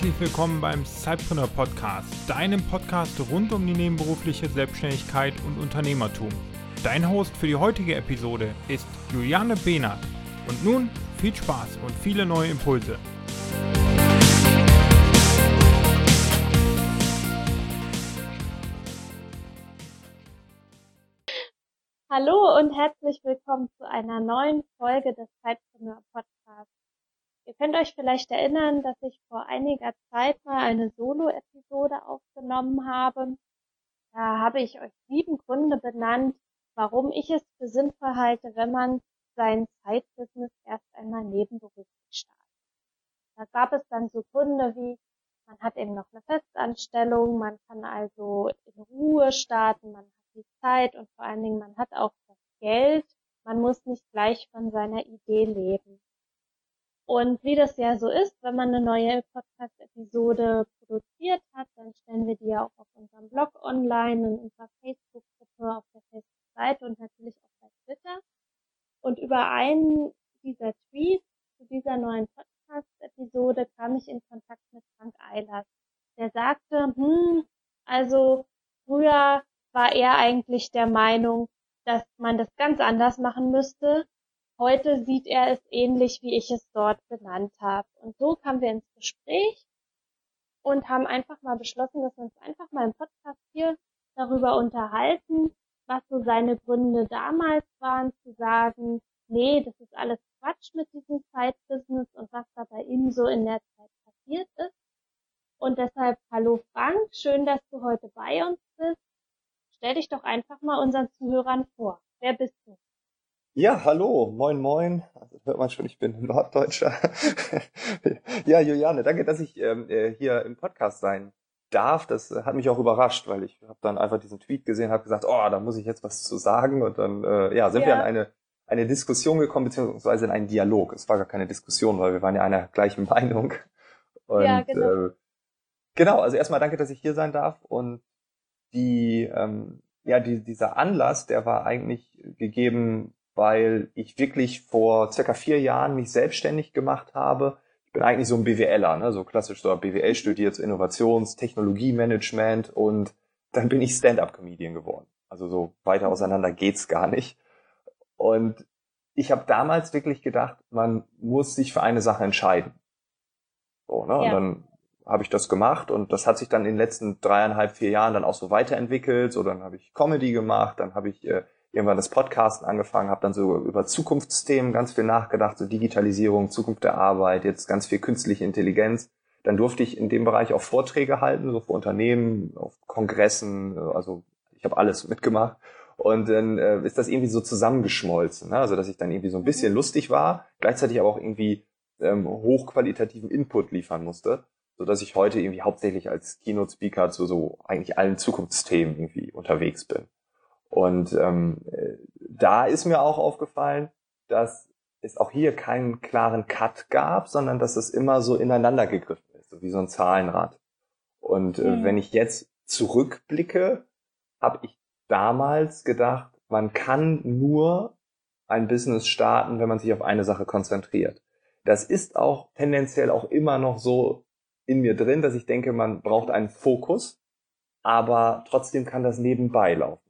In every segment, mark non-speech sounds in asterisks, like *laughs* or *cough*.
Herzlich willkommen beim Cypreneur Podcast, deinem Podcast rund um die nebenberufliche Selbstständigkeit und Unternehmertum. Dein Host für die heutige Episode ist Juliane Behnert. Und nun viel Spaß und viele neue Impulse. Hallo und herzlich willkommen zu einer neuen Folge des Zeitpreneur Podcasts. Ihr könnt euch vielleicht erinnern, dass ich vor einiger Zeit mal eine Solo-Episode aufgenommen habe. Da habe ich euch sieben Gründe benannt, warum ich es für sinnvoll halte, wenn man sein Zeitbusiness erst einmal nebenberuflich startet. Da gab es dann so Gründe wie, man hat eben noch eine Festanstellung, man kann also in Ruhe starten, man die Zeit und vor allen Dingen man hat auch das Geld, man muss nicht gleich von seiner Idee leben. Und wie das ja so ist, wenn man eine neue Podcast-Episode produziert hat, dann stellen wir die ja auch auf unserem Blog online, in unserer Facebook-Gruppe, auf der Facebook-Seite und natürlich auch bei Twitter. Und über einen dieser Tweets zu dieser neuen Podcast-Episode kam ich in Kontakt mit Frank Eilers. Der sagte, hm, also früher war er eigentlich der Meinung, dass man das ganz anders machen müsste Heute sieht er es ähnlich, wie ich es dort benannt habe. Und so kamen wir ins Gespräch und haben einfach mal beschlossen, dass wir uns einfach mal im Podcast hier darüber unterhalten, was so seine Gründe damals waren, zu sagen, nee, das ist alles Quatsch mit diesem Zeitbusiness und was da bei ihm so in der Zeit passiert ist. Und deshalb, hallo Frank, schön, dass du heute bei uns bist. Stell dich doch einfach mal unseren Zuhörern vor. Wer bist du? Ja, hallo, moin, moin. Also hört man schon, ich bin Norddeutscher. *laughs* ja, Juliane, danke, dass ich ähm, äh, hier im Podcast sein darf. Das hat mich auch überrascht, weil ich habe dann einfach diesen Tweet gesehen, habe gesagt, oh, da muss ich jetzt was zu sagen. Und dann äh, ja, sind ja. wir an eine eine Diskussion gekommen, beziehungsweise in einen Dialog. Es war gar keine Diskussion, weil wir waren ja einer gleichen *laughs* Meinung. Und, ja, genau. Äh, genau, also erstmal danke, dass ich hier sein darf. Und die, ähm, ja, die, dieser Anlass, der war eigentlich gegeben weil ich wirklich vor circa vier Jahren mich selbstständig gemacht habe. Ich bin eigentlich so ein BWLer, ne? so klassisch so BWL studiert, so Innovations-, Technologiemanagement und dann bin ich Stand-up-Comedian geworden. Also so weiter auseinander geht's gar nicht. Und ich habe damals wirklich gedacht, man muss sich für eine Sache entscheiden. So, ne? Ja. Und dann habe ich das gemacht und das hat sich dann in den letzten dreieinhalb, vier Jahren dann auch so weiterentwickelt. So, dann habe ich Comedy gemacht, dann habe ich äh, irgendwann das Podcasten angefangen, habe dann so über Zukunftsthemen ganz viel nachgedacht, so Digitalisierung, Zukunft der Arbeit, jetzt ganz viel künstliche Intelligenz. Dann durfte ich in dem Bereich auch Vorträge halten, so für Unternehmen, auf Kongressen, also ich habe alles mitgemacht. Und dann äh, ist das irgendwie so zusammengeschmolzen, ne? also dass ich dann irgendwie so ein bisschen lustig war, gleichzeitig aber auch irgendwie ähm, hochqualitativen Input liefern musste, so dass ich heute irgendwie hauptsächlich als Keynote-Speaker zu so eigentlich allen Zukunftsthemen irgendwie unterwegs bin. Und ähm, da ist mir auch aufgefallen, dass es auch hier keinen klaren Cut gab, sondern dass es immer so ineinander gegriffen ist, so wie so ein Zahlenrad. Und äh, mhm. wenn ich jetzt zurückblicke, habe ich damals gedacht, man kann nur ein Business starten, wenn man sich auf eine Sache konzentriert. Das ist auch tendenziell auch immer noch so in mir drin, dass ich denke, man braucht einen Fokus, aber trotzdem kann das nebenbei laufen.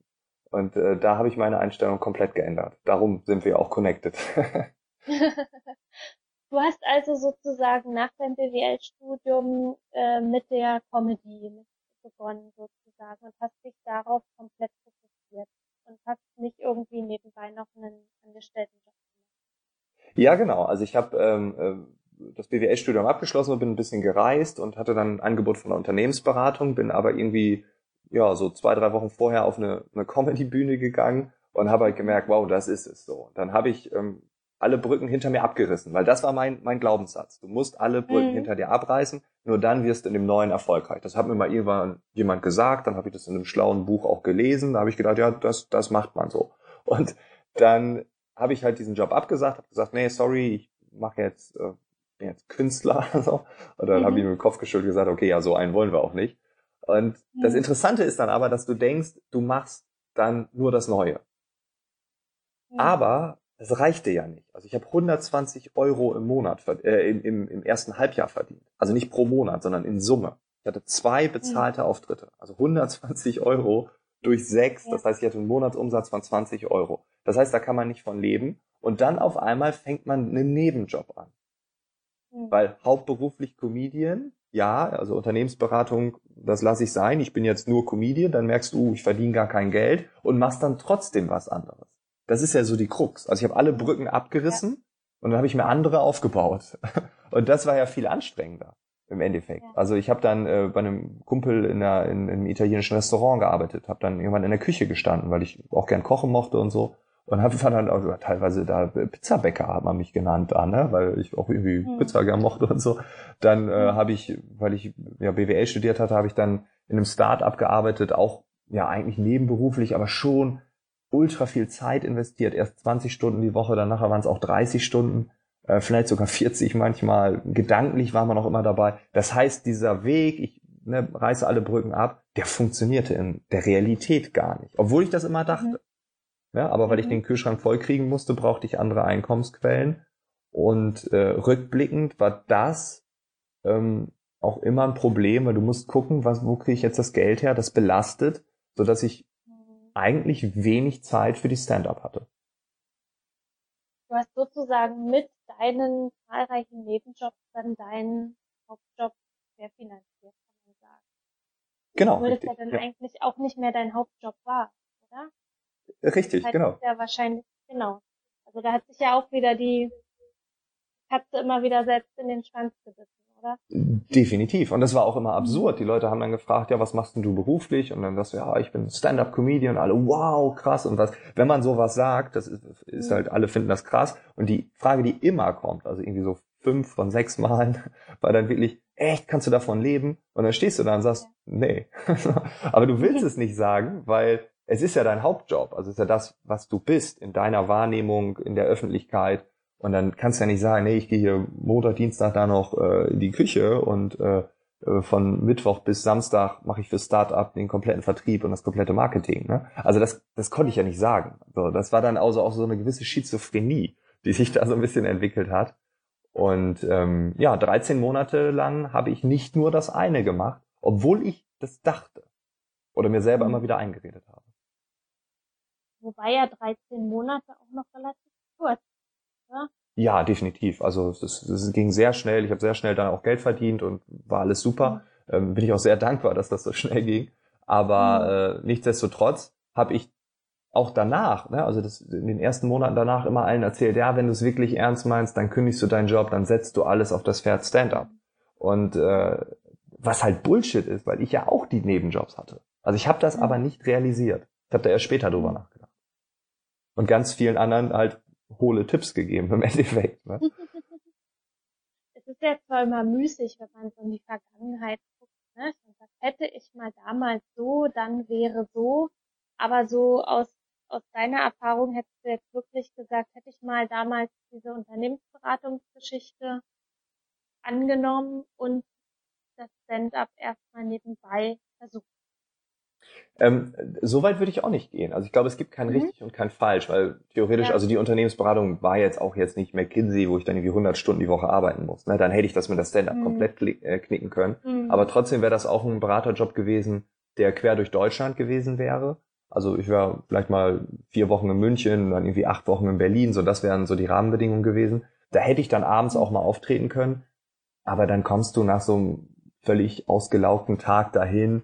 Und äh, da habe ich meine Einstellung komplett geändert. Darum sind wir auch connected. *laughs* *laughs* du hast also sozusagen nach deinem BWL-Studium äh, mit der Comedy begonnen sozusagen und hast dich darauf komplett fokussiert und hast nicht irgendwie nebenbei noch einen Angestelltenjob gemacht. Ja, genau. Also ich habe ähm, äh, das BWL-Studium abgeschlossen und bin ein bisschen gereist und hatte dann ein Angebot von der Unternehmensberatung, bin aber irgendwie ja, so zwei, drei Wochen vorher auf eine, eine Comedy-Bühne gegangen und habe halt gemerkt, wow, das ist es so. Dann habe ich ähm, alle Brücken hinter mir abgerissen, weil das war mein, mein Glaubenssatz. Du musst alle Brücken mhm. hinter dir abreißen, nur dann wirst du in dem neuen erfolgreich. Das hat mir mal irgendwann jemand gesagt, dann habe ich das in einem schlauen Buch auch gelesen, da habe ich gedacht, ja, das, das macht man so. Und dann habe ich halt diesen Job abgesagt, habe gesagt, nee, sorry, ich mache jetzt, äh, bin jetzt Künstler. *laughs* so. Und dann mhm. habe ich mir den Kopf geschüttelt und gesagt, okay, ja, so einen wollen wir auch nicht. Und mhm. das Interessante ist dann aber, dass du denkst, du machst dann nur das Neue. Mhm. Aber das reichte ja nicht. Also ich habe 120 Euro im Monat, äh, im, im, im ersten Halbjahr verdient. Also nicht pro Monat, sondern in Summe. Ich hatte zwei bezahlte mhm. Auftritte. Also 120 *laughs* Euro durch sechs. Ja. Das heißt, ich hatte einen Monatsumsatz von 20 Euro. Das heißt, da kann man nicht von leben. Und dann auf einmal fängt man einen Nebenjob an. Mhm. Weil hauptberuflich Comedian, ja, also Unternehmensberatung, das lasse ich sein. Ich bin jetzt nur Comedian, dann merkst du, ich verdiene gar kein Geld und machst dann trotzdem was anderes. Das ist ja so die Krux. Also ich habe alle Brücken abgerissen ja. und dann habe ich mir andere aufgebaut. *laughs* Und das war ja viel anstrengender im Endeffekt. Ja. Also ich habe dann äh, bei einem Kumpel in, der, in, in einem italienischen Restaurant gearbeitet, habe dann irgendwann in der Küche gestanden, weil ich auch gern kochen mochte und so. Und habe dann auch teilweise da Pizzabäcker hat man mich genannt da, ne? weil ich auch irgendwie mhm. Pizza gern mochte und so. Dann äh, mhm. habe ich, weil ich ja BWL studiert hatte, habe ich dann in einem Start-up gearbeitet, auch ja eigentlich nebenberuflich, aber schon ultra viel Zeit investiert. Erst 20 Stunden die Woche, dann nachher waren es auch 30 Stunden, äh, vielleicht sogar 40 manchmal. Gedanklich war man auch immer dabei. Das heißt, dieser Weg, ich ne, reiße alle Brücken ab, der funktionierte in der Realität gar nicht. Obwohl ich das immer dachte. Mhm. Ja, aber weil ich mhm. den Kühlschrank vollkriegen musste, brauchte ich andere Einkommensquellen. Und äh, rückblickend war das ähm, auch immer ein Problem, weil du musst gucken, was, wo kriege ich jetzt das Geld her, das belastet, so dass ich eigentlich wenig Zeit für die Stand-up hatte. Du hast sozusagen mit deinen zahlreichen Nebenjobs dann deinen Hauptjob sehr finanziert, kann man sagen. Genau. Obwohl das ja dann ja. eigentlich auch nicht mehr dein Hauptjob war, oder? Richtig, das genau. Ja, wahrscheinlich, genau. Also da hat sich ja auch wieder die Katze immer wieder selbst in den Schwanz gebissen, oder? Definitiv. Und das war auch immer absurd. Die Leute haben dann gefragt, ja, was machst denn du beruflich? Und dann sagst du, ja, ich bin Stand-up-Comedian. Alle, wow, krass. Und was, wenn man sowas sagt, das ist, ist mhm. halt, alle finden das krass. Und die Frage, die immer kommt, also irgendwie so fünf von sechs Malen, *laughs* war dann wirklich, echt, kannst du davon leben? Und dann stehst du da und sagst, nee. *laughs* Aber du willst es nicht sagen, weil es ist ja dein Hauptjob, also es ist ja das, was du bist in deiner Wahrnehmung, in der Öffentlichkeit. Und dann kannst du ja nicht sagen, nee, ich gehe hier Montag, Dienstag da noch äh, in die Küche und äh, äh von Mittwoch bis Samstag mache ich für Startup den kompletten Vertrieb und das komplette Marketing. Ne? Also das, das konnte ich ja nicht sagen. So, das war dann also auch so eine gewisse Schizophrenie, die sich da so ein bisschen entwickelt hat. Und ähm, ja, 13 Monate lang habe ich nicht nur das eine gemacht, obwohl ich das dachte oder mir selber immer wieder eingeredet habe. Wobei ja 13 Monate auch noch relativ kurz, oder? Ja, definitiv. Also es ging sehr schnell. Ich habe sehr schnell dann auch Geld verdient und war alles super. Mhm. Ähm, bin ich auch sehr dankbar, dass das so schnell ging. Aber mhm. äh, nichtsdestotrotz habe ich auch danach, ne, also das, in den ersten Monaten danach immer allen erzählt, ja, wenn du es wirklich ernst meinst, dann kündigst du deinen Job, dann setzt du alles auf das Pferd Stand-up. Und äh, was halt Bullshit ist, weil ich ja auch die Nebenjobs hatte. Also ich habe das mhm. aber nicht realisiert. Ich habe da erst später drüber nachgedacht und ganz vielen anderen halt hohle Tipps gegeben im *laughs* Endeffekt. Ne? *laughs* Es ist ja zwar immer müßig, wenn man so in die Vergangenheit guckt, ne? Das hätte ich mal damals so, dann wäre so, aber so aus aus deiner Erfahrung hättest du jetzt wirklich gesagt, hätte ich mal damals diese Unternehmensberatungsgeschichte angenommen und das Stand-up erstmal nebenbei versucht ähm, so weit würde ich auch nicht gehen. Also ich glaube, es gibt kein mhm. richtig und kein falsch, weil theoretisch, ja. also die Unternehmensberatung war jetzt auch jetzt nicht McKinsey, wo ich dann irgendwie 100 Stunden die Woche arbeiten muss. Ne? Dann hätte ich das mit der Stand-up mhm. komplett äh, knicken können. Mhm. Aber trotzdem wäre das auch ein Beraterjob gewesen, der quer durch Deutschland gewesen wäre. Also ich wäre vielleicht mal vier Wochen in München, dann irgendwie acht Wochen in Berlin, so das wären so die Rahmenbedingungen gewesen. Da hätte ich dann abends auch mal auftreten können. Aber dann kommst du nach so einem völlig ausgelaugten Tag dahin,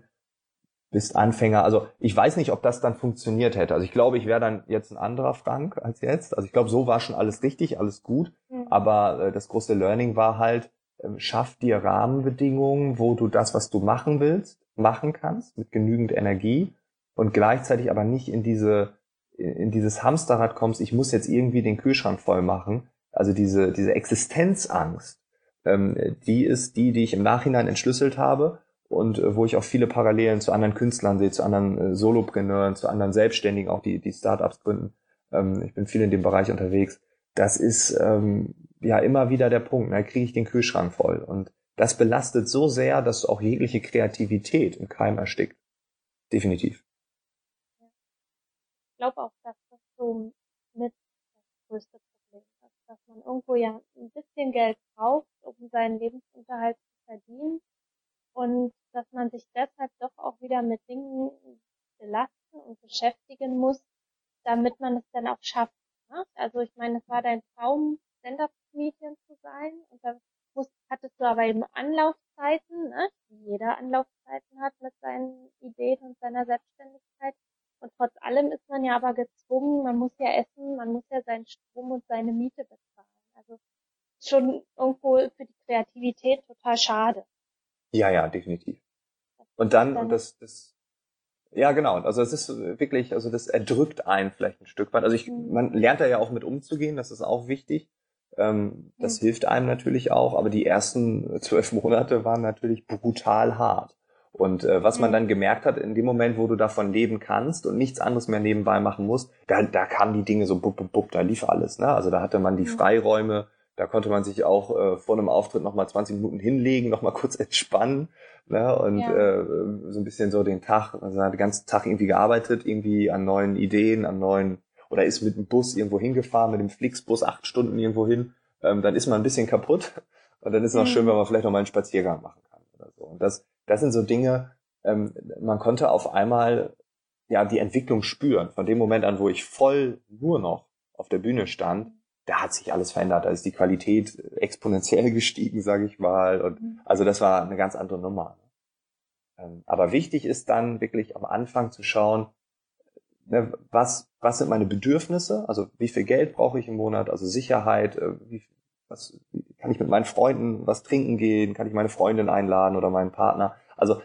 bist Anfänger. Also ich weiß nicht, ob das dann funktioniert hätte. Also ich glaube, ich wäre dann jetzt ein anderer Frank als jetzt. Also ich glaube, so war schon alles richtig, alles gut. Mhm. Aber äh, das große Learning war halt, äh, schaff dir Rahmenbedingungen, wo du das, was du machen willst, machen kannst mit genügend Energie und gleichzeitig aber nicht in diese in dieses Hamsterrad kommst, ich muss jetzt irgendwie den Kühlschrank voll machen. Also diese, diese Existenzangst, ähm, die ist die, die ich im Nachhinein entschlüsselt habe und äh, wo ich auch viele Parallelen zu anderen Künstlern sehe, zu anderen äh, Solopreneuren, zu anderen Selbstständigen, auch die, die Startups gründen. Ähm, ich bin viel in dem Bereich unterwegs. Das ist ähm, ja immer wieder der Punkt. Da ne? kriege ich den Kühlschrank voll. Und das belastet so sehr, dass auch jegliche Kreativität im Keim erstickt. Definitiv. Ich glaube auch, dass das so mit das größte Problem ist, dass man irgendwo ja ein bisschen Geld braucht, um seinen Lebensunterhalt zu verdienen und dass man sich deshalb doch auch wieder mit Dingen belasten und beschäftigen muss, damit man es dann auch schafft. Ne? Also ich meine, es war dein Traum, Stand-up-Comedian zu sein und da musst, hattest du aber eben Anlaufzeiten, ne? wie jeder Anlaufzeiten hat mit seinen Ideen und seiner Selbstständigkeit. Und trotz allem ist man ja aber gezwungen, man muss ja essen, man muss ja seinen Strom und seine Miete bezahlen. Also schon irgendwo für die Kreativität total schade. Ja, ja, definitiv. Und dann, und das, das, ja, genau. Also es ist wirklich, also das erdrückt einen vielleicht ein Stück weit. Also ich, mhm. man lernt da ja auch mit umzugehen, das ist auch wichtig. Ähm, das mhm. hilft einem natürlich auch, aber die ersten zwölf Monate waren natürlich brutal hart. Und äh, was man dann gemerkt hat, in dem Moment, wo du davon leben kannst und nichts anderes mehr nebenbei machen musst, da, da kamen die Dinge so bup, bup, bup, da lief alles. Ne? Also da hatte man die Freiräume, da konnte man sich auch äh, vor einem Auftritt nochmal 20 Minuten hinlegen, nochmal kurz *laughs* entspannen ne? und ja. äh, so ein bisschen so den Tag, also hat den ganzen Tag irgendwie gearbeitet, irgendwie an neuen Ideen, an neuen, oder ist mit dem Bus irgendwo hingefahren, mit dem Flixbus acht Stunden irgendwo hin, ähm, dann ist man ein bisschen kaputt *laughs* und dann ist es noch mhm. schön, wenn man vielleicht nochmal einen Spaziergang machen kann oder so. Und das, das sind so Dinge, ähm, man konnte auf einmal ja die Entwicklung spüren. Von dem Moment an, wo ich voll nur noch auf der Bühne stand, da hat sich alles verändert. Da ist die Qualität exponentiell *laughs* gestiegen, sage ich mal. Und mhm. also das war eine ganz andere Nummer. Ähm, aber wichtig ist dann wirklich am Anfang zu schauen, ne, was, was sind meine Bedürfnisse? Also wie viel Geld brauche ich im Monat? Also Sicherheit, äh, wie, was, kann ich mit meinen Freunden was trinken gehen? Kann ich meine Freundin einladen oder meinen Partner? Also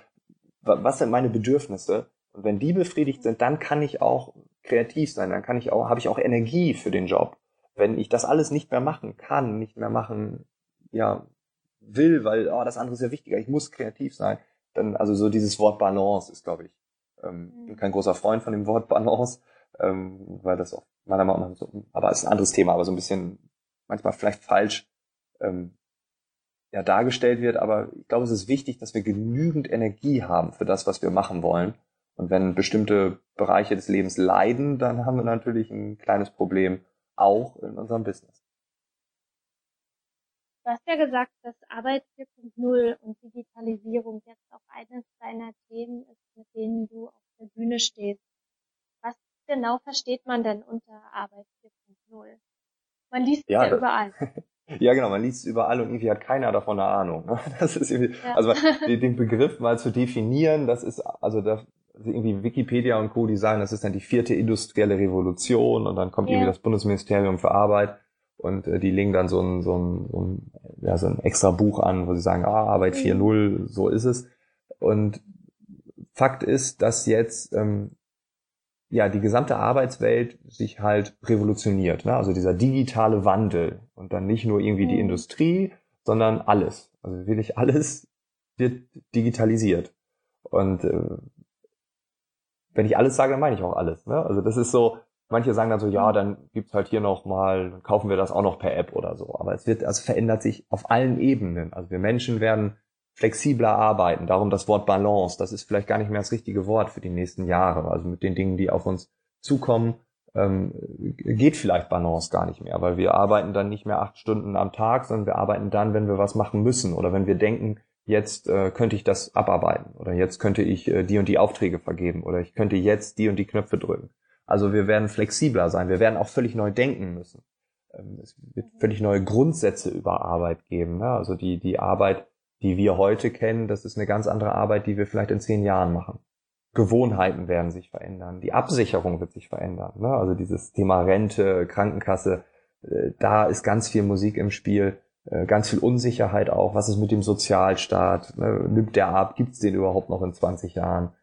was sind meine Bedürfnisse? Und wenn die befriedigt sind, dann kann ich auch kreativ sein, dann kann ich auch, habe ich auch Energie für den Job. Wenn ich das alles nicht mehr machen kann, nicht mehr machen, ja, will, weil oh, das andere ist ja wichtiger, ich muss kreativ sein, dann, also so dieses Wort Balance ist, glaube ich, ähm, ich bin kein großer Freund von dem Wort Balance, ähm, weil das auch meiner Meinung nach so, aber ist ein anderes Thema, aber so ein bisschen manchmal vielleicht falsch ähm, ja, dargestellt wird. Aber ich glaube, es ist wichtig, dass wir genügend Energie haben für das, was wir machen wollen. Und wenn bestimmte Bereiche des Lebens leiden, dann haben wir natürlich ein kleines Problem auch in unserem Business. Du hast ja gesagt, dass Arbeit 4.0 und Digitalisierung jetzt auch eines deiner Themen ist, mit denen du auf der Bühne stehst. Was genau versteht man denn unter Arbeit 4.0? Man liest ja, ja überall. *laughs* Ja, genau, man liest es überall und irgendwie hat keiner davon eine Ahnung. Ne? *laughs* Das ist irgendwie, ja. also *laughs* den Begriff mal zu definieren, das ist, also da, irgendwie Wikipedia und Co., die sagen, das ist dann die vierte industrielle Revolution und dann kommt ja. irgendwie das Bundesministerium für Arbeit und äh, die legen dann so ein, so ein, so ein, ja, so ein extra Buch an, wo sie sagen, ah, Arbeit 4.0, mhm. so ist es. Und Fakt ist, dass jetzt ähm, ja die gesamte Arbeitswelt sich halt revolutioniert. Ne? Also dieser digitale Wandel und dann nicht nur irgendwie die mhm. Industrie, sondern alles. Also wirklich alles wird digitalisiert. Und äh, wenn ich alles sage, dann meine ich auch alles. Ne? Also das ist so, manche sagen dann so, ja, dann gibt's halt hier noch mal, kaufen wir das auch noch per App oder so. Aber es wird, also verändert sich auf allen Ebenen. Also wir Menschen werden flexibler arbeiten. Darum das Wort Balance, das ist vielleicht gar nicht mehr das richtige Wort für die nächsten Jahre. Also mit den Dingen, die auf uns zukommen, ähm, geht vielleicht Balance gar nicht mehr, weil wir arbeiten dann nicht mehr acht Stunden am Tag, sondern wir arbeiten dann, wenn wir was machen müssen oder wenn wir denken, jetzt äh, könnte ich das abarbeiten oder jetzt könnte ich äh, die und die Aufträge vergeben oder ich könnte jetzt die und die Knöpfe drücken. Also wir werden flexibler sein, wir werden auch völlig neu denken müssen. Ähm, es wird völlig neue Grundsätze über Arbeit geben. Ne? Also die, die Arbeit die wir heute kennen, das ist eine ganz andere Arbeit, die wir vielleicht in zehn Jahren machen. Gewohnheiten werden sich verändern, die Absicherung wird sich verändern. Ne? Also dieses Thema Rente, Krankenkasse, äh, da ist ganz viel Musik im Spiel, ganz viel Unsicherheit auch. Was ist mit dem Sozialstaat? Ne? Nimmt der ab? Gibt es den überhaupt noch in 20 Jahren?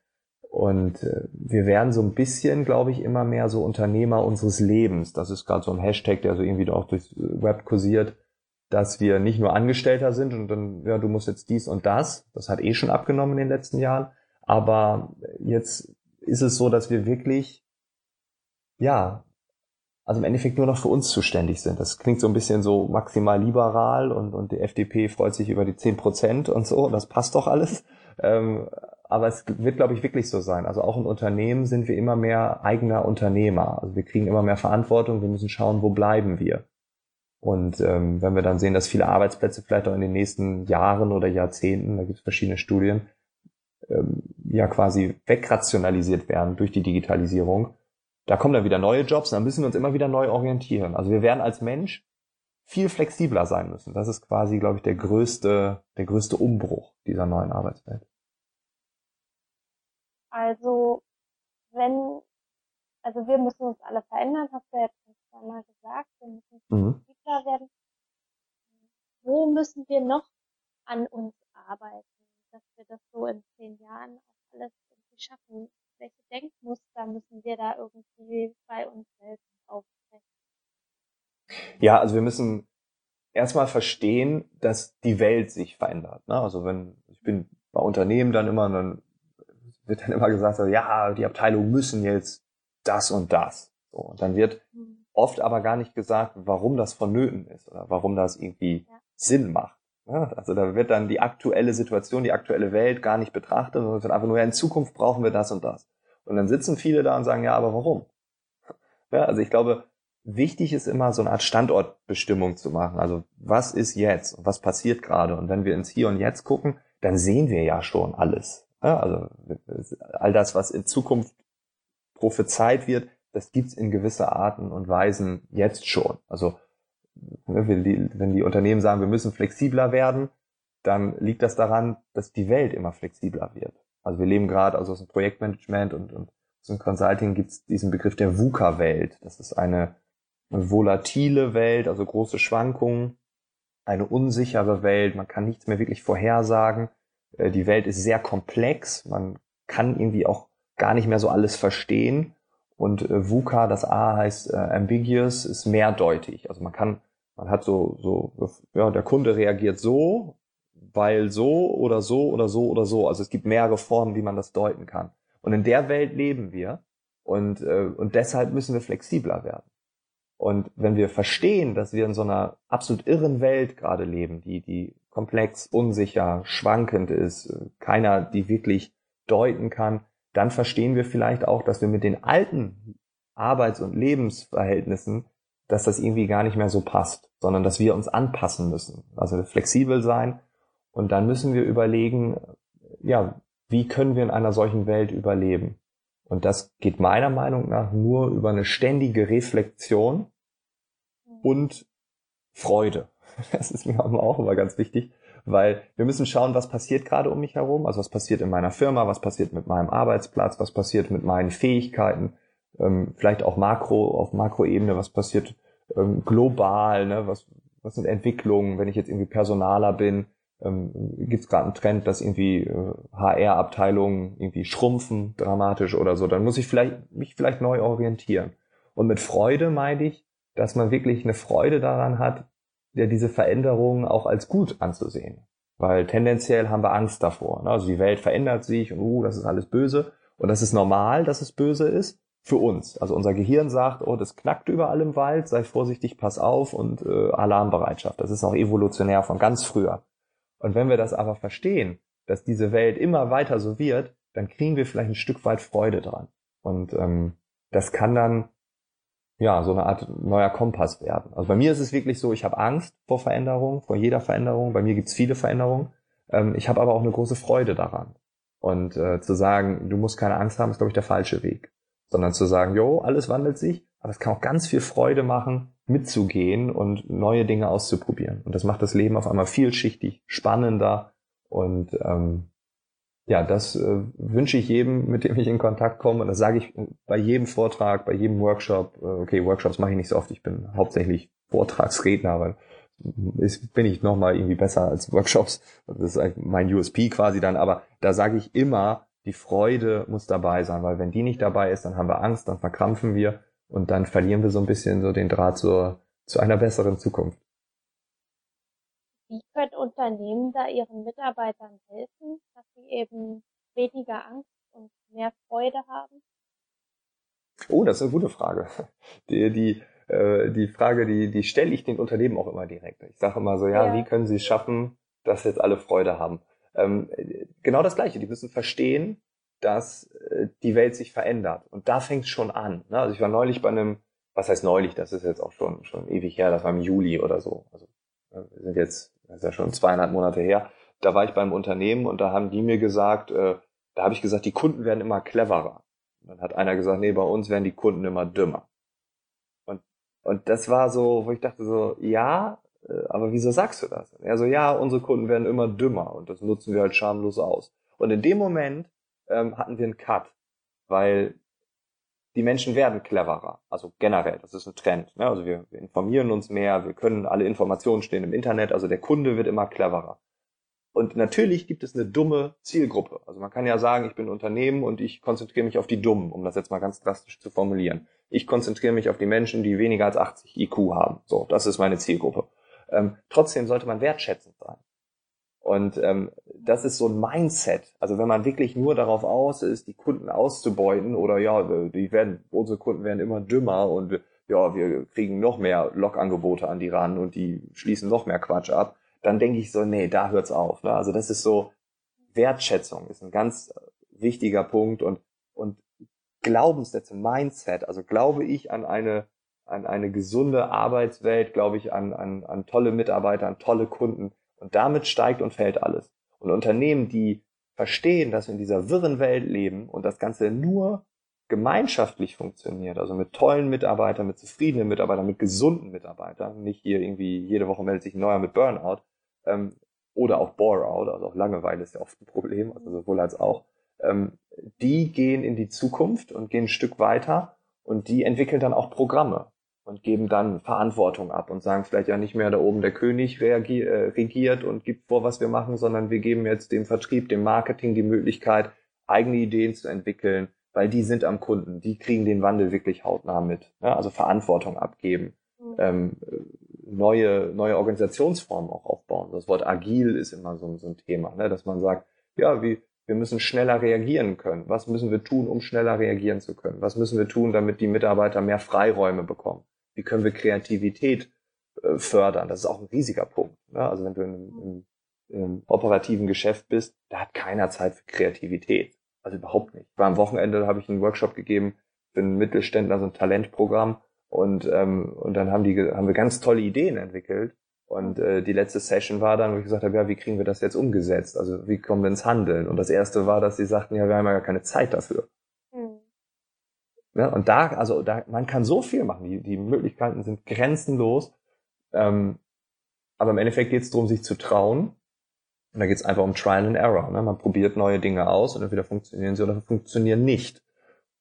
Und äh, wir werden so ein bisschen, glaube ich, immer mehr so Unternehmer unseres Lebens. Das ist gerade so ein Hashtag, der so irgendwie auch durchs Web kursiert dass wir nicht nur Angestellter sind und dann, ja, du musst jetzt dies und das. Das hat eh schon abgenommen in den letzten Jahren. Aber jetzt ist es so, dass wir wirklich, ja, also im Endeffekt nur noch für uns zuständig sind. Das klingt so ein bisschen so maximal liberal und, und die FDP freut sich über die 10 Prozent und so, das passt doch alles. Ähm, aber es wird, glaube ich, wirklich so sein. Also auch in Unternehmen sind wir immer mehr eigener Unternehmer. Also wir kriegen immer mehr Verantwortung, wir müssen schauen, wo bleiben wir. Und ähm, wenn wir dann sehen, dass viele Arbeitsplätze vielleicht auch in den nächsten Jahren oder Jahrzehnten, da gibt es verschiedene Studien, ähm, ja quasi wegrationalisiert werden durch die Digitalisierung, da kommen dann wieder neue Jobs, dann müssen wir uns immer wieder neu orientieren. Also wir werden als Mensch viel flexibler sein müssen. Das ist quasi, glaube ich, der größte, der größte Umbruch dieser neuen Arbeitswelt. Also, wenn, also wir müssen uns alle verändern, hast du ja jetzt schon zweimal gesagt, wir müssen mhm. flexibler werden. Wo müssen wir noch an uns arbeiten, dass wir das so in zehn Jahren auch alles irgendwie schaffen? Welche Denkmuster müssen wir da irgendwie bei uns selbst aufbrechen? Ja, also wir müssen erstmal verstehen, dass die Welt sich verändert. Ne? Also wenn, ich bin bei Unternehmen dann immer, dann wird dann immer gesagt, also, ja, die Abteilungen müssen jetzt das und das. So, und dann wird mhm. oft aber gar nicht gesagt, warum das vonnöten ist oder warum das irgendwie ja. Sinn macht. Ja, also da wird dann die aktuelle Situation, die aktuelle Welt gar nicht betrachtet, sondern es wird einfach nur, ja, in Zukunft brauchen wir das und das. Und dann sitzen viele da und sagen, ja, aber warum? Ja, also ich glaube, wichtig ist immer so eine Art Standortbestimmung zu machen. Also was ist jetzt und was passiert gerade? Und wenn wir ins Hier und Jetzt gucken, dann sehen wir ja schon alles. Ja, also all das, was in Zukunft prophezeit wird, das gibt's in gewisser Arten und Weisen jetzt schon. Also wenn die, wenn die Unternehmen sagen, wir müssen flexibler werden, dann liegt das daran, dass die Welt immer flexibler wird. Also wir leben gerade, also aus dem Projektmanagement und, und aus dem Consulting gibt's diesen Begriff der VUCA-Welt. Das ist eine volatile Welt, also große Schwankungen, eine unsichere Welt, man kann nichts mehr wirklich vorhersagen. Äh, die Welt ist sehr komplex, man kann irgendwie auch gar nicht mehr so alles verstehen. Und äh, VUCA, das A heißt äh, ambiguous, ist mehrdeutig. Also man kann, man hat so, so, ja, der Kunde reagiert so, weil so oder so oder so oder so. Also es gibt mehrere Formen, wie man das deuten kann. Und in der Welt leben wir und, äh, und deshalb müssen wir flexibler werden. Und wenn wir verstehen, dass wir in so einer absolut irren Welt gerade leben, die, die komplex, unsicher, schwankend ist, keiner die wirklich deuten kann, dann verstehen wir vielleicht auch, dass wir mit den alten Arbeits- und Lebensverhältnissen, dass das irgendwie gar nicht mehr so passt, sondern dass wir uns anpassen müssen, also flexibel sein. Und dann müssen wir überlegen, ja, wie können wir in einer solchen Welt überleben? Und das geht meiner Meinung nach nur über eine ständige Reflexion und Freude. *laughs* Das ist mir auch immer ganz wichtig, weil wir müssen schauen, was passiert gerade um mich herum, also was passiert in meiner Firma, was passiert mit meinem Arbeitsplatz, was passiert mit meinen Fähigkeiten, ähm, vielleicht auch makro, auf Makroebene, was passiert ähm, global, ne? was, was sind Entwicklungen, wenn ich jetzt irgendwie Personaler bin, ähm, gibt es gerade einen Trend, dass irgendwie äh, HR-Abteilungen irgendwie schrumpfen dramatisch oder so, dann muss ich vielleicht mich vielleicht neu orientieren. Und mit Freude meine ich, dass man wirklich eine Freude daran hat, ja, diese Veränderungen auch als gut anzusehen. Weil tendenziell haben wir Angst davor. Ne? Also die Welt verändert sich und uh, das ist alles böse. Und das ist normal, dass es böse ist für uns. Also unser Gehirn sagt, oh, das knackt überall im Wald, sei vorsichtig, pass auf und äh, Alarmbereitschaft. Das ist auch evolutionär von ganz früher. Und wenn wir das aber verstehen, dass diese Welt immer weiter so wird, dann kriegen wir vielleicht ein Stück weit Freude dran. Und ähm, das kann dann ja so eine Art neuer Kompass werden. Also bei mir ist es wirklich so, ich habe Angst vor Veränderung, vor jeder Veränderung. Bei mir gibt's viele Veränderungen. Ähm, ich habe aber auch eine große Freude daran. Und äh, zu sagen, du musst keine Angst haben, ist glaube ich der falsche Weg. Sondern zu sagen, jo, alles wandelt sich, aber es kann auch ganz viel Freude machen, mitzugehen und neue Dinge auszuprobieren. Und das macht das Leben auf einmal vielschichtig, spannender und ähm, ja, das äh, wünsche ich jedem, mit dem ich in Kontakt komme. Und das sage ich bei jedem Vortrag, bei jedem Workshop. Äh, okay, Workshops mache ich nicht so oft. Ich bin hauptsächlich Vortragsredner, aber ist, bin ich nochmal irgendwie besser als Workshops. Das ist mein USP quasi dann. Aber da sage ich immer, die Freude muss dabei sein, weil wenn die nicht dabei ist, dann haben wir Angst, dann verkrampfen wir und dann verlieren wir so ein bisschen so den Draht zur, zu einer besseren Zukunft. Wie können Unternehmen da ihren Mitarbeitern helfen, dass sie eben weniger Angst und mehr Freude haben? Oh, das ist eine gute Frage. Die, die äh, die Frage, die, die stelle ich den Unternehmen auch immer direkt. Ich sage immer so, ja, ja, wie können sie es schaffen, dass jetzt alle Freude haben? Ähm, genau das Gleiche. Die müssen verstehen, dass äh, die Welt sich verändert. Und da fängt es schon an. Ne? Also ich war neulich bei einem, was heißt neulich, das ist jetzt auch schon, schon ewig her, das war im Juli oder so. Also äh, wir sind jetzt, das ist ja schon zweieinhalb Monate her. Da war ich beim Unternehmen und da haben die mir gesagt, äh, da habe ich gesagt, die Kunden werden immer cleverer. Und dann hat einer gesagt, nee, bei uns werden die Kunden immer dümmer. Und, und das war so, wo ich dachte so, ja, aber wieso sagst du das? Er so, ja, unsere Kunden werden immer dümmer und das nutzen wir halt schamlos aus. Und in dem Moment ähm, hatten wir einen Cut, weil die Menschen werden cleverer, also generell, das ist ein Trend. Ne? Also wir, wir informieren uns mehr, wir können alle Informationen stehen im Internet, also der Kunde wird immer cleverer. Und natürlich gibt es eine dumme Zielgruppe. Also man kann ja sagen, ich bin Unternehmen und ich konzentriere mich auf die Dummen, um das jetzt mal ganz drastisch zu formulieren. Ich konzentriere mich auf die Menschen, die weniger als 80 IQ haben. So, das ist meine Zielgruppe. Ähm, trotzdem sollte man wertschätzend sein. Und ähm, das ist so ein Mindset. Also wenn man wirklich nur darauf aus ist, die Kunden auszubeuten oder ja, die werden, unsere Kunden werden immer dümmer und ja, wir kriegen noch mehr Logangebote an die ran und die schließen noch mehr Quatsch ab, dann denke ich so, nee, da hört's auf. Ne? Also das ist so Wertschätzung ist ein ganz wichtiger Punkt und und Glaubenssätze, Mindset. Also glaube ich an eine an eine gesunde Arbeitswelt, glaube ich an an, an tolle Mitarbeiter, an tolle Kunden und damit steigt und fällt alles. Und Unternehmen, die verstehen, dass wir in dieser wirren Welt leben und das Ganze nur gemeinschaftlich funktioniert, also mit tollen Mitarbeitern, mit zufriedenen Mitarbeitern, mit gesunden Mitarbeitern, nicht hier irgendwie jede Woche meldet sich ein neuer mit Burnout ähm, oder auch Bore-out, also auch Langeweile ist ja oft ein Problem, also sowohl als auch, ähm, die gehen in die Zukunft und gehen ein Stück weiter und die entwickeln dann auch Programme und geben dann Verantwortung ab und sagen vielleicht ja nicht mehr da oben der König äh, regiert und gibt vor, was wir machen, sondern wir geben jetzt dem Vertrieb, dem Marketing die Möglichkeit, eigene Ideen zu entwickeln, weil die sind am Kunden, die kriegen den Wandel wirklich hautnah mit. Ja, also Verantwortung abgeben, mhm. ähm, neue, neue Organisationsformen auch aufbauen. Das Wort agil ist immer so, so ein Thema, ne? dass man sagt, ja, wie, wir müssen schneller reagieren können. Was müssen wir tun, um schneller reagieren zu können? Was müssen wir tun, damit die Mitarbeiter mehr Freiräume bekommen? Wie können wir Kreativität äh, fördern? Das ist auch ein riesiger Punkt. Ne? Also wenn du in einem, in einem operativen Geschäft bist, da hat keiner Zeit für Kreativität. Also überhaupt nicht. Ich war am Wochenende, habe ich einen Workshop gegeben für einen Mittelständler, so ein Talentprogramm. Und, ähm, und dann haben die haben wir ganz tolle Ideen entwickelt. Und äh, die letzte Session war dann, wo ich gesagt habe, ja, wie kriegen wir das jetzt umgesetzt? Also wie kommen wir ins Handeln? Und das erste war, dass sie sagten, ja, wir haben ja gar keine Zeit dafür. Ne? Und da, also da, man kann so viel machen. Die, die Möglichkeiten sind grenzenlos. Ähm, aber im Endeffekt geht es darum, sich zu trauen. Und da geht es einfach um Trial and Error. Ne? Man probiert neue Dinge aus und entweder funktionieren sie oder funktionieren nicht.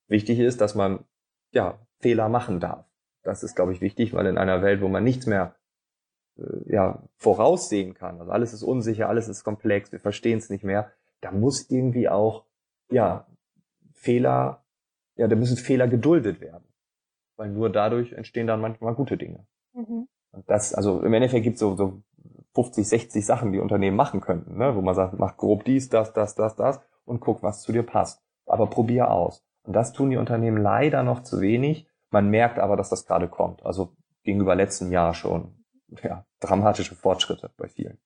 Wichtig ist, dass man ja Fehler machen darf. Das ist, glaube ich, wichtig, weil in einer Welt, wo man nichts mehr äh, ja voraussehen kann, also alles ist unsicher, alles ist komplex, wir verstehen es nicht mehr, da muss irgendwie auch ja Fehler ja, da müssen Fehler geduldet werden. Weil nur dadurch entstehen dann manchmal gute Dinge. Mhm. Und das, also im Endeffekt gibt es so, so 50, 60 Sachen, die Unternehmen machen könnten, ne? wo man sagt, mach grob dies, das, das, das, das und guck, was zu dir passt. Aber probier aus. Und das tun die Unternehmen leider noch zu wenig. Man merkt aber, dass das gerade kommt. Also gegenüber letzten Jahr schon ja, dramatische Fortschritte bei vielen.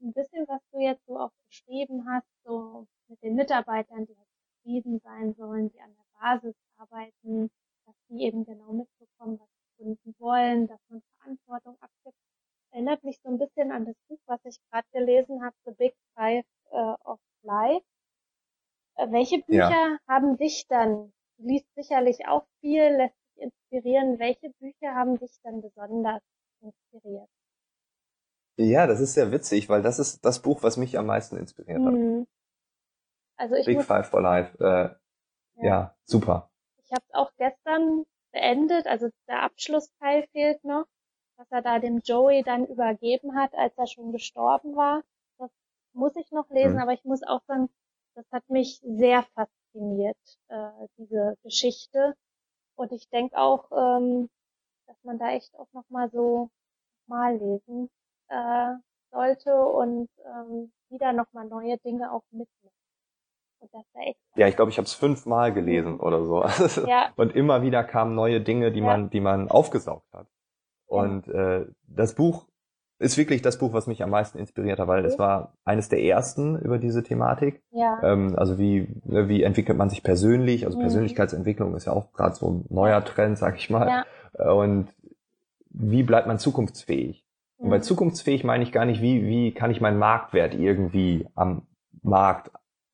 Ein bisschen, was du jetzt so auch beschrieben hast, so mit den Mitarbeitern, die zufrieden sein sollen, die an der Basis arbeiten, dass die eben genau mitbekommen, was die Kunden wollen, dass man Verantwortung abgibt. Erinnert mich so ein bisschen an das Buch, was ich gerade gelesen habe, The Big Five uh, of Life. Äh, welche Bücher ja. haben dich dann, du liest sicherlich auch viel, lässt dich inspirieren, welche Bücher haben dich dann besonders inspiriert? Ja, das ist sehr witzig, weil das ist das Buch, was mich am meisten inspiriert hat. Mhm. Also ich Big muss, Five for Life. Äh, ja. ja, super. Ich habe es auch gestern beendet. Also der Abschlussteil fehlt noch, was er da dem Joey dann übergeben hat, als er schon gestorben war. Das muss ich noch lesen, hm. aber ich muss auch sagen, das hat mich sehr fasziniert, äh, diese Geschichte. Und ich denke auch, ähm, dass man da echt auch nochmal so mal lesen äh, sollte und ähm, wieder nochmal neue Dinge auch mitnehmen. Ja, ich glaube, ich habe es fünfmal gelesen mhm. oder so. *laughs* Ja. Und immer wieder kamen neue Dinge, die ja. man, die man aufgesaugt hat. Und äh, das Buch ist wirklich das Buch, was mich am meisten inspiriert hat, weil es war eines der ersten über diese Thematik. Ja. Ähm, also wie, ne, wie entwickelt man sich persönlich? Also mhm. Persönlichkeitsentwicklung ist ja auch gerade so ein neuer Trend, sag ich mal. Ja. Und wie bleibt man zukunftsfähig? Mhm. Und bei mhm. zukunftsfähig meine ich gar nicht, wie, wie kann ich meinen Marktwert irgendwie am Markt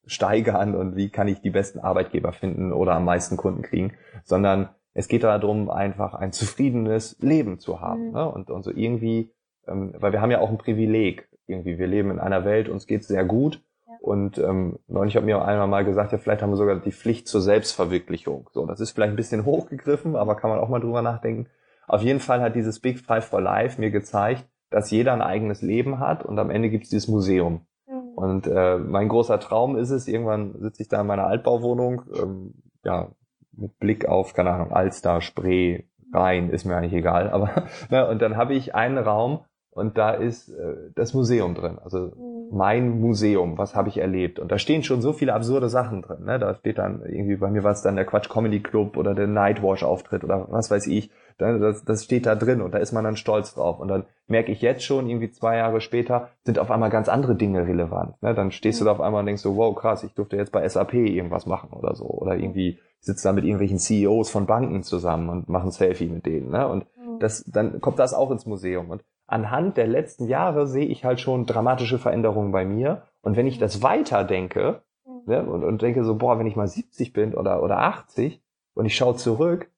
steigern und wie kann ich die besten Arbeitgeber finden oder am meisten Kunden kriegen, sondern es geht darum, einfach ein zufriedenes Leben zu haben. Mhm. Ne? Und, und so irgendwie ähm, weil wir haben ja auch ein Privileg irgendwie. Wir leben in einer Welt, uns geht's sehr gut. Ja. Und ähm, neulich hat mir auch einmal mal gesagt, ja, vielleicht haben wir sogar die Pflicht zur Selbstverwirklichung. So, das ist vielleicht ein bisschen hochgegriffen, aber kann man auch mal drüber nachdenken. Auf jeden Fall hat dieses Big Five for Life mir gezeigt, dass jeder ein eigenes Leben hat und am Ende gibt's dieses Museum. Und äh, mein großer Traum ist es, irgendwann sitze ich da in meiner Altbauwohnung, ähm, ja, mit Blick auf, keine Ahnung, Alster, Spree, Rhein, ist mir eigentlich egal, aber *laughs* ne, und dann habe ich einen Raum, und da ist äh, das Museum drin, also mhm. Mein Museum, was habe ich erlebt. Und da stehen schon so viele absurde Sachen drin. Ne? Da steht dann irgendwie, bei mir war es dann der Quatsch Comedy Club oder der Nightwash Auftritt oder was weiß ich. Das, das steht da drin und da ist man dann stolz drauf. Und dann merke ich jetzt schon, irgendwie zwei Jahre später, sind auf einmal ganz andere Dinge relevant. Ne? Dann stehst mhm. du da auf einmal und denkst so, wow, krass, ich durfte jetzt bei SAP irgendwas machen oder so. Oder irgendwie sitzt da mit irgendwelchen CEOs von Banken zusammen und machen Selfie mit denen. Ne? Und mhm. das, dann kommt das auch ins Museum. Und anhand der letzten Jahre sehe ich halt schon dramatische Veränderungen bei mir. Und wenn ich das weiterdenke mhm. ne, und, und denke so, boah, wenn ich mal 70 bin oder, oder 80 und ich schaue zurück,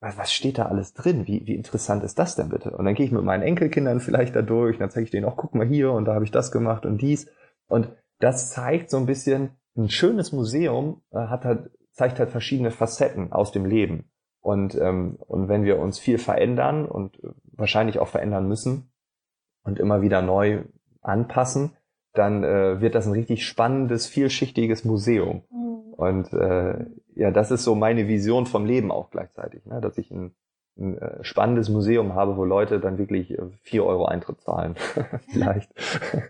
was, was steht da alles drin? Wie, wie interessant ist das denn bitte? Und dann gehe ich mit meinen Enkelkindern vielleicht da durch, und dann zeige ich denen auch, guck mal hier und da habe ich das gemacht und dies. Und das zeigt so ein bisschen, ein schönes Museum äh, hat halt, zeigt halt verschiedene Facetten aus dem Leben. Und, ähm, und wenn wir uns viel verändern und wahrscheinlich auch verändern müssen, und immer wieder neu anpassen, dann äh, wird das ein richtig spannendes, vielschichtiges Museum. Mhm. Und äh, ja, das ist so meine Vision vom Leben auch gleichzeitig, ne? dass ich ein, ein äh, spannendes Museum habe, wo Leute dann wirklich äh, vier Euro Eintritt zahlen. *laughs* Vielleicht.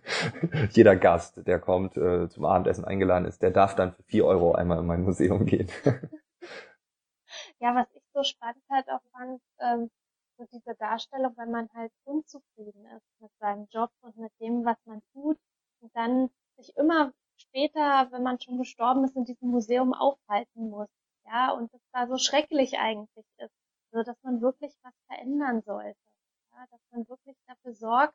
*laughs* Jeder Gast, der kommt, äh, zum Abendessen eingeladen ist, der darf dann für vier Euro einmal in mein Museum gehen. *laughs* ja, was ich so spannend halt auch fand, ähm, so diese Darstellung, wenn man halt unzufrieden ist mit seinem Job und mit dem, was man tut und dann sich immer später, wenn man schon gestorben ist, in diesem Museum aufhalten muss. Ja, und das da so schrecklich eigentlich ist. Also, dass man wirklich was verändern sollte. Ja, dass man wirklich dafür sorgt,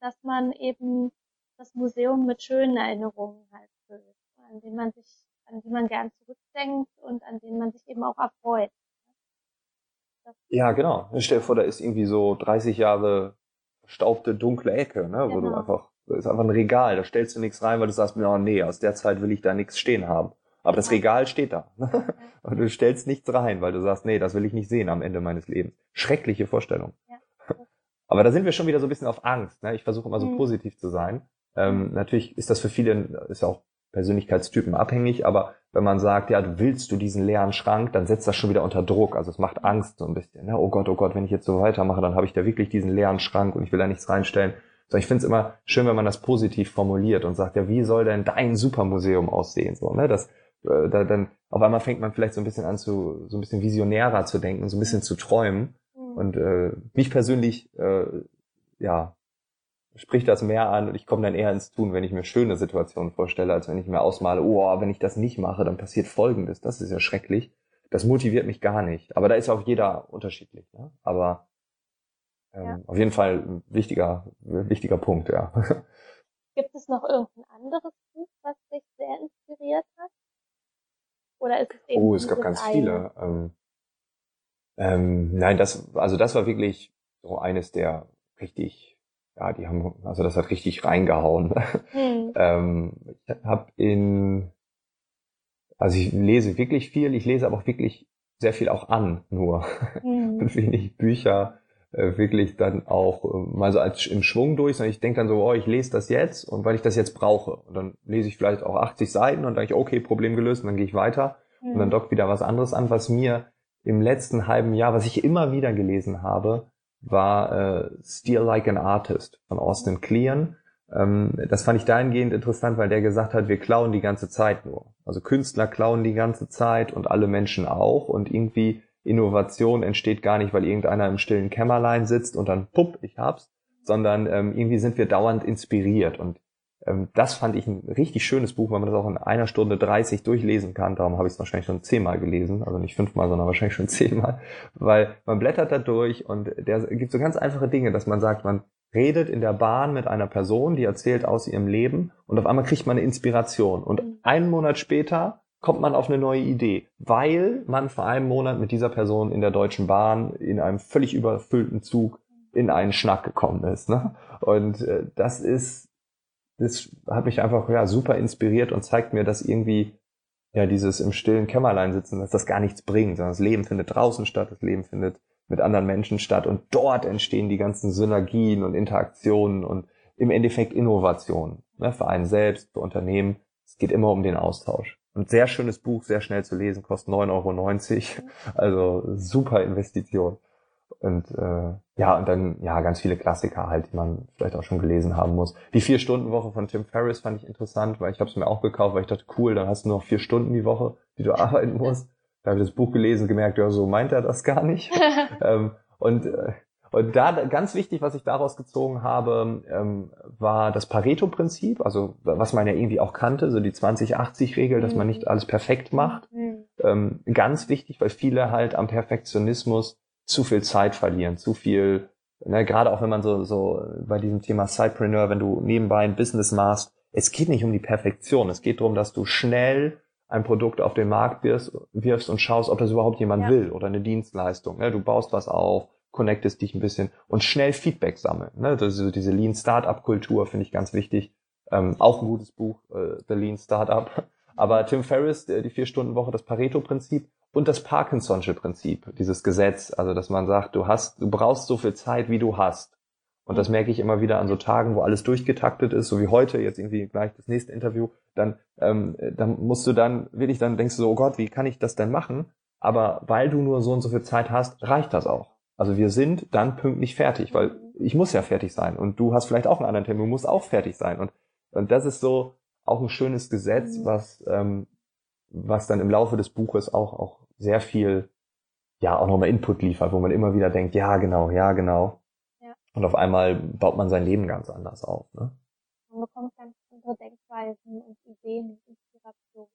dass man eben das Museum mit schönen Erinnerungen halt füllt, an denen man sich, an die man gern zurückdenkt und an denen man sich eben auch erfreut. Ja, genau. Stell dir vor, da ist irgendwie so 30 Jahre verstaubte, dunkle Ecke, ne, wo du genau. einfach, ist einfach ein Regal, da stellst du nichts rein, weil du sagst, oh, nee, aus der Zeit will ich da nichts stehen haben. Aber das Regal steht da. *laughs* Und du stellst nichts rein, weil du sagst, nee, das will ich nicht sehen am Ende meines Lebens. Schreckliche Vorstellung. Ja. *laughs* Aber da sind wir schon wieder so ein bisschen auf Angst. Ne? Ich versuche immer so mhm. positiv zu sein. Ähm, natürlich ist das für viele, ist auch Persönlichkeitstypen abhängig, aber wenn man sagt, ja, du willst du diesen leeren Schrank, dann setzt das schon wieder unter Druck. Also es macht Angst so ein bisschen. Ne? Oh Gott, oh Gott, wenn ich jetzt so weitermache, dann habe ich da wirklich diesen leeren Schrank und ich will da nichts reinstellen. So, ich finde es immer schön, wenn man das positiv formuliert und sagt, ja, wie soll denn dein Supermuseum aussehen? So, ne? Das, äh, da, dann auf einmal fängt man vielleicht so ein bisschen an zu, so ein bisschen visionärer zu denken, so ein bisschen zu träumen. Mhm. Und äh, mich persönlich, äh, ja, spricht das mehr an und ich komme dann eher ins Tun, wenn ich mir schöne Situationen vorstelle, als wenn ich mir ausmale, oh, wenn ich das nicht mache, dann passiert Folgendes. Das ist ja schrecklich. Das motiviert mich gar nicht. Aber da ist auch jeder unterschiedlich. Ne? Aber ähm, ja. auf jeden Fall ein wichtiger, wichtiger Punkt, ja. *laughs* Gibt es noch irgendein anderes Buch, was dich sehr inspiriert hat? Oder ist es eben Oh, es gab ganz eine? viele. Ähm, ähm, nein, das, also das war wirklich so eines der richtig ja, die haben, also das hat richtig reingehauen. Hm. *laughs* ähm, ich habe in, also ich lese wirklich viel, ich lese aber auch wirklich sehr viel auch an, nur hm. *laughs* und wenig Bücher äh, wirklich dann auch äh, mal so als im Schwung durch, sondern ich denke dann so, oh, ich lese das jetzt und weil ich das jetzt brauche. Und dann lese ich vielleicht auch 80 Seiten und dann denke ich, okay, Problem gelöst und dann gehe ich weiter hm. und dann dockt wieder was anderes an, was mir im letzten halben Jahr, was ich immer wieder gelesen habe, war äh, Steal Like an Artist von Austin Kleon. ähm, das fand ich dahingehend interessant, weil der gesagt hat, wir klauen die ganze Zeit nur. Also Künstler klauen die ganze Zeit und alle Menschen auch und irgendwie Innovation entsteht gar nicht, weil irgendeiner im stillen Kämmerlein sitzt und dann, pupp, ich hab's, sondern ähm, irgendwie sind wir dauernd inspiriert und das fand ich ein richtig schönes Buch, weil man das auch in einer Stunde 30 durchlesen kann. Darum habe ich es wahrscheinlich schon zehnmal gelesen. Also nicht fünfmal, sondern wahrscheinlich schon *laughs* zehnmal. Weil man blättert da durch und der gibt so ganz einfache Dinge, dass man sagt, man redet in der Bahn mit einer Person, die erzählt aus ihrem Leben und auf einmal kriegt man eine Inspiration. Und mhm. einen Monat später kommt man auf eine neue Idee, weil man vor einem Monat mit dieser Person in der Deutschen Bahn in einem völlig überfüllten Zug in einen Schnack gekommen ist. Ne? Und äh, das ist, das hat mich einfach ja super inspiriert und zeigt mir, dass irgendwie ja dieses im stillen Kämmerlein sitzen, dass das gar nichts bringt, sondern das Leben findet draußen statt, das Leben findet mit anderen Menschen statt und dort entstehen die ganzen Synergien und Interaktionen und im Endeffekt Innovationen ne, für einen selbst, für Unternehmen. Es geht immer um den Austausch. Und sehr schönes Buch, sehr schnell zu lesen, kostet 9,90 Euro. Also super Investition. Und äh, ja, und dann ja ganz viele Klassiker halt, die man vielleicht auch schon gelesen haben muss. Die Vier-Stunden-Woche von Tim Ferriss fand ich interessant, weil ich habe es mir auch gekauft, weil ich dachte, cool, dann hast du noch vier Stunden die Woche, die du *laughs* arbeiten musst. Da habe ich das Buch gelesen, gemerkt, ja, so meint er das gar nicht. *laughs* ähm, und, äh, und da ganz wichtig, was ich daraus gezogen habe, ähm, war das Pareto-Prinzip, also was man ja irgendwie auch kannte, so die 20-80-Regel, dass man nicht mhm. alles perfekt macht. Mhm. Ähm, ganz wichtig, weil viele halt am Perfektionismus zu viel Zeit verlieren, zu viel, ne, gerade auch wenn man so, so bei diesem Thema Sidepreneur, wenn du nebenbei ein Business machst, es geht nicht um die Perfektion, es geht darum, dass du schnell ein Produkt auf den Markt wirfst, wirfst und schaust, ob das überhaupt jemand ja. will oder eine Dienstleistung. Ne? Du baust was auf, connectest dich ein bisschen und schnell Feedback sammeln. Ne? Das ist diese Lean Startup Kultur finde ich ganz wichtig. Ähm, auch ein gutes Buch, äh, The Lean Startup. Aber Tim Ferriss, die Vier-Stunden-Woche, das Pareto-Prinzip und das Parkinson'sche Prinzip, dieses Gesetz, also dass man sagt, du hast, du brauchst so viel Zeit, wie du hast. Und das merke ich immer wieder an so Tagen, wo alles durchgetaktet ist, so wie heute, jetzt irgendwie gleich das nächste Interview, dann, ähm, dann musst du dann, wirklich dann denkst du so, oh Gott, wie kann ich das denn machen? Aber weil du nur so und so viel Zeit hast, reicht das auch. Also wir sind dann pünktlich fertig, weil ich muss ja fertig sein und du hast vielleicht auch einen anderen Termin, du musst auch fertig sein. Und, und das ist so auch ein schönes Gesetz, mhm. was, ähm, was dann im Laufe des Buches auch, auch sehr viel, ja, auch nochmal Input liefert, wo man immer wieder denkt, ja, genau, ja, genau. Und auf einmal baut man sein Leben ganz anders auf. Ne? Man bekommt ganz andere Denkweisen und Ideen und Inspirationen.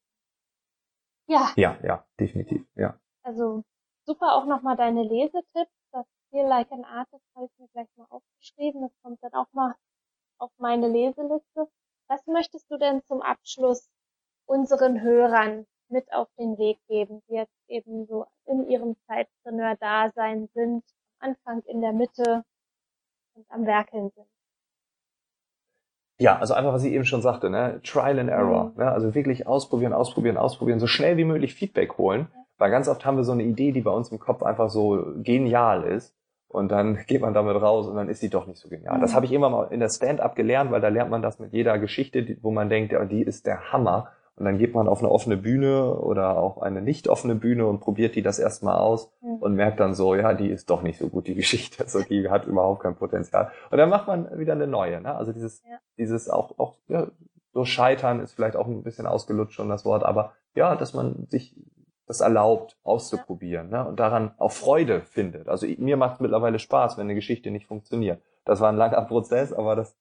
Ja. Ja, ja, definitiv, ja. Also super auch nochmal deine Lesetipps. Das Feel Like an Artist habe ich mir gleich mal aufgeschrieben. Das kommt dann auch mal auf meine Leseliste. Was möchtest du denn zum Abschluss unseren Hörern mit auf den Weg geben, die jetzt eben so in ihrem Zeitpreneur-Dasein sind, am Anfang, in der Mitte, und am Werkeln sind. Ja, also einfach, was ich eben schon sagte, ne? Trial and Error. Mhm. Ne? Also wirklich ausprobieren, ausprobieren, ausprobieren, so schnell wie möglich Feedback holen. Ja. Weil ganz oft haben wir so eine Idee, die bei uns im Kopf einfach so genial ist. Und dann *laughs* geht man damit raus und dann ist sie doch nicht so genial. Mhm. Das habe ich immer mal in der Stand-up gelernt, weil da lernt man das mit jeder Geschichte, wo man denkt, ja, die ist der Hammer. Und dann geht man auf eine offene Bühne oder auch eine nicht offene Bühne und probiert die das erstmal aus mhm. und merkt dann so, ja, die ist doch nicht so gut, die *laughs* Geschichte. Also die hat überhaupt kein Potenzial. Und dann macht man wieder eine neue. Ne? Also dieses, ja. dieses auch, auch ja, so scheitern ist vielleicht auch ein bisschen ausgelutscht schon das Wort, aber ja, dass man sich das erlaubt, auszuprobieren ja. ne? und daran auch Freude findet. Also mir macht es mittlerweile Spaß, wenn eine Geschichte nicht funktioniert. Das war ein langer Prozess, aber das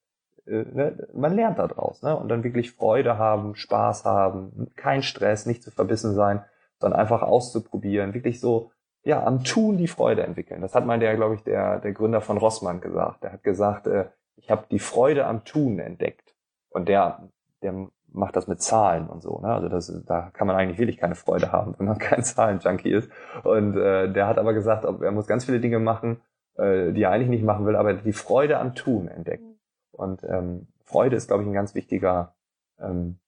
äh, ne, man lernt daraus, ne? Und dann wirklich Freude haben, Spaß haben, kein Stress, nicht zu verbissen sein, sondern einfach auszuprobieren, wirklich so, ja, am Tun die Freude entwickeln. Das hat mal der, glaube ich, der, der Gründer von Rossmann gesagt. Der hat gesagt, äh, ich habe die Freude am Tun entdeckt. Und der, der macht das mit Zahlen und so. Ne? Also das, da kann man eigentlich wirklich keine Freude haben, wenn man *laughs* kein Zahlenjunkie ist. Und äh, der hat aber gesagt, er muss ganz viele Dinge machen, äh, die er eigentlich nicht machen will, aber die Freude am Tun entdeckt. Und ähm, Freude ist, glaube ich, ein ganz wichtiger, ähm,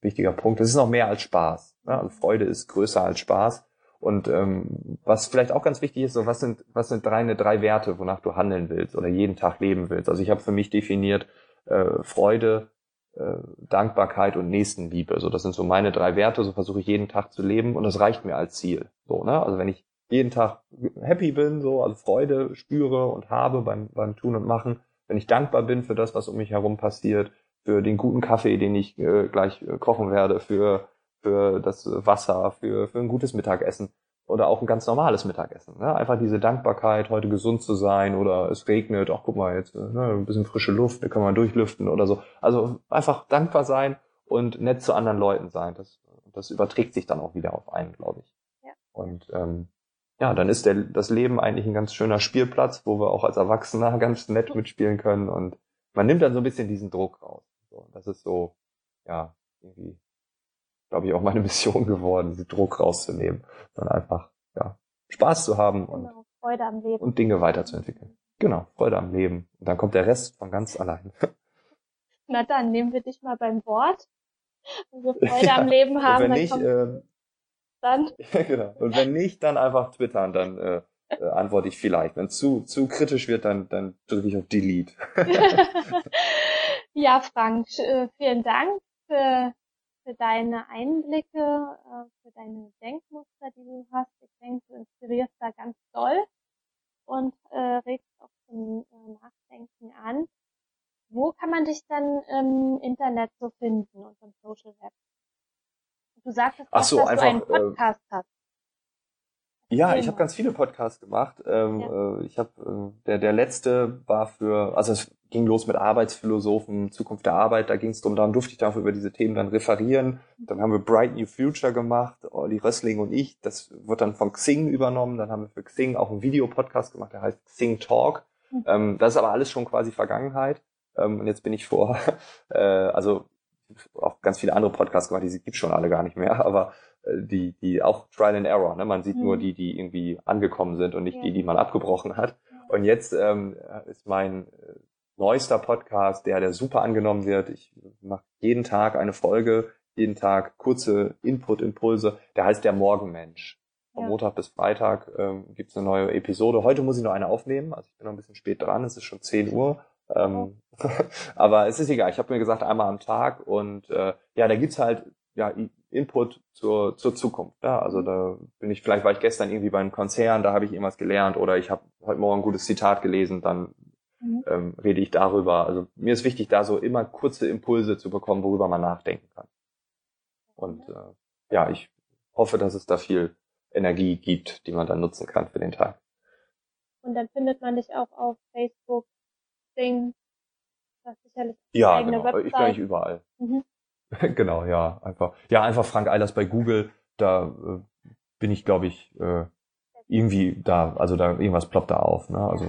wichtiger Punkt. Es ist noch mehr als Spaß. Ne? Also Freude ist größer als Spaß. Und ähm, was vielleicht auch ganz wichtig ist, so was sind was sind drei, drei Werte, wonach du handeln willst oder jeden Tag leben willst. Also ich habe für mich definiert äh, Freude, äh, Dankbarkeit und Nächstenliebe. So das sind so meine drei Werte. So versuche ich jeden Tag zu leben und das reicht mir als Ziel. So ne, also wenn ich jeden Tag happy bin, so also Freude spüre und habe beim beim Tun und Machen, wenn ich dankbar bin für das, was um mich herum passiert, für den guten Kaffee, den ich äh, gleich äh, kochen werde, für, für das Wasser, für, für ein gutes Mittagessen oder auch ein ganz normales Mittagessen. Ne? Einfach diese Dankbarkeit, heute gesund zu sein oder es regnet, ach guck mal jetzt, ne, ein bisschen frische Luft, da kann man durchlüften oder so. Also einfach dankbar sein und nett zu anderen Leuten sein. Das, das überträgt sich dann auch wieder auf einen, glaube ich. Ja. Und ähm, ja, dann ist der, das Leben eigentlich ein ganz schöner Spielplatz, wo wir auch als Erwachsener *laughs* ganz nett mitspielen können und man nimmt dann so ein bisschen diesen Druck raus. So, das ist so, ja, irgendwie glaube ich, auch meine *laughs* Mission geworden, diesen Druck rauszunehmen, dann einfach, ja, Spaß zu haben und, genau, Freude am Leben. und Dinge weiterzuentwickeln. Genau, Freude am Leben. Und dann kommt der Rest von ganz allein. *laughs* Na dann, nehmen wir dich mal beim Wort. Wenn wir Freude ja, am Leben haben, wenn nicht, äh, dann. *laughs* Genau. Und wenn nicht, dann einfach twittern, dann äh, äh, antworte ich vielleicht. Wenn zu, zu kritisch wird, dann, dann drücke ich auf Delete. *laughs* ja, Frank, äh, vielen Dank für für deine Einblicke, äh, für deine Denkmuster, die du hast. Ich denke, du inspirierst da ganz toll und äh, regst auch zum äh, Nachdenken an. Wo kann man dich dann im Internet so finden und im Social Web? Du sagtest auch, so, dass einfach, du einen äh, Podcast äh, hast. Ja, ich habe ganz viele Podcasts gemacht. Ähm, ja. äh, ich habe äh, der der letzte war für also es ging los mit Arbeitsphilosophen, Zukunft der Arbeit, da ging es drum, dann durfte ich dafür über diese Themen dann referieren. Dann haben wir Bright New Future gemacht, Olli Rössling und ich, das wird dann von Xing übernommen, dann haben wir für Xing auch einen Videopodcast gemacht, der heißt Xing Talk. Mhm. Ähm, das ist aber alles schon quasi Vergangenheit. Ähm, und jetzt bin ich vor, *laughs* äh, also auch ganz viele andere Podcasts gemacht, die gibt's schon alle gar nicht mehr, *laughs* aber äh, die, die auch Trial and Error. Ne? Man sieht mhm. nur die, die irgendwie angekommen sind und nicht ja. die, die man abgebrochen hat. Und jetzt ähm, ist mein äh, neuester Podcast, der, der super angenommen wird. Ich mache jeden Tag eine Folge, jeden Tag kurze Input-Impulse. Der heißt der Morgenmensch. Von ja. Montag bis Freitag ähm, gibt es eine neue Episode. Heute muss ich noch eine aufnehmen, also ich bin noch ein bisschen spät dran, es ist schon 10 Uhr. Ähm, *laughs* aber es ist egal, ich habe mir gesagt, einmal am Tag und äh, ja, da gibt's halt ja, Input zur, zur Zukunft. Ja, also da bin ich, vielleicht war ich gestern irgendwie beim Konzern, da habe ich irgendwas gelernt oder ich habe heute Morgen ein gutes Zitat gelesen, dann mhm. ähm, rede ich darüber. Also mir ist wichtig, da so immer kurze Impulse zu bekommen, worüber man nachdenken kann. Und äh, ja, ich hoffe, dass es da viel Energie gibt, die man dann nutzen kann für den Tag. Und dann findet man dich auch auf Facebook, Sing, das sicherlich ja, genau. Website. Ich bin eigentlich überall. Mhm. *laughs* genau, ja, einfach. Ja, einfach Frank Eilers bei Google, da äh, bin ich, glaube ich, äh, irgendwie da, also da irgendwas ploppt da auf. Ne? Also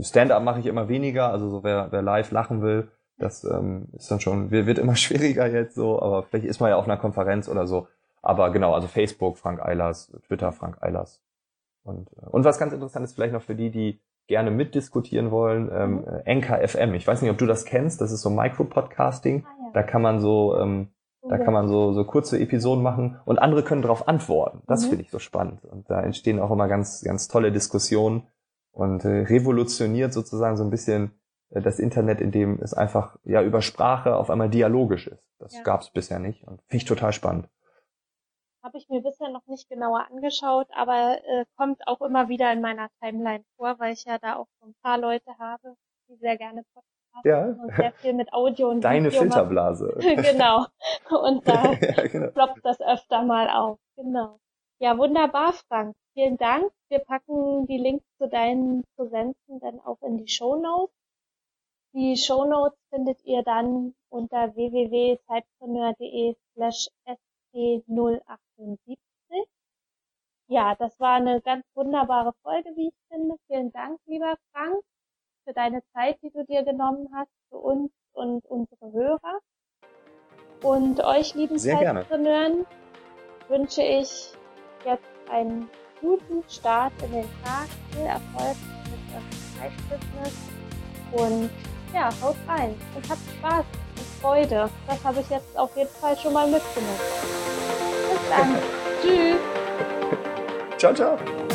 Stand-up mache ich immer weniger, also so wer, wer live lachen will, das ähm, ist dann schon, wird immer *laughs* schwieriger jetzt so, aber vielleicht ist man ja auf einer Konferenz oder so. Aber genau, also Facebook, Frank Eilers, Twitter, Frank Eilers. Und, äh, und was ganz interessant ist vielleicht noch für die, die gerne mitdiskutieren wollen, ähm, mhm. NKFM. Ich weiß nicht, ob du das kennst, das ist so Micro-Podcasting. Ah. Da kann man so ähm, da kann man so, so kurze Episoden machen und andere können darauf antworten. Das mhm. finde ich so spannend. Und da entstehen auch immer ganz, ganz tolle Diskussionen und äh, revolutioniert sozusagen so ein bisschen äh, das Internet, in dem es einfach ja über Sprache auf einmal dialogisch ist. Das ja. gab es bisher nicht und finde ich total spannend. Habe ich mir bisher noch nicht genauer angeschaut, aber äh, kommt auch immer wieder in meiner Timeline vor, weil ich ja da auch so ein paar Leute habe, die sehr gerne Podcasts ja. und sehr viel mit Audio und Deine Video Filterblase. *laughs* genau. Und da *laughs* ja, genau. ploppt das öfter mal auf. Genau. Ja, wunderbar, Frank. Vielen Dank. Wir packen die Links zu deinen Präsenzen dann auch in die Show Notes. Die Show Notes findet ihr dann unter www.zeitpreneur.de slash st078. Ja, das war eine ganz wunderbare Folge, wie ich finde. Vielen Dank, lieber Frank für deine Zeit, die du dir genommen hast, für uns und unsere Hörer. Und euch, lieben Zeitpreneuren, wünsche ich jetzt einen guten Start in den Tag, viel Erfolg mit eurem Zeitbusiness und ja, haut rein und habt Spaß und Freude. Das habe ich jetzt auf jeden Fall schon mal mitgenommen. Bis dann. *laughs* Tschüss. Ciao, ciao.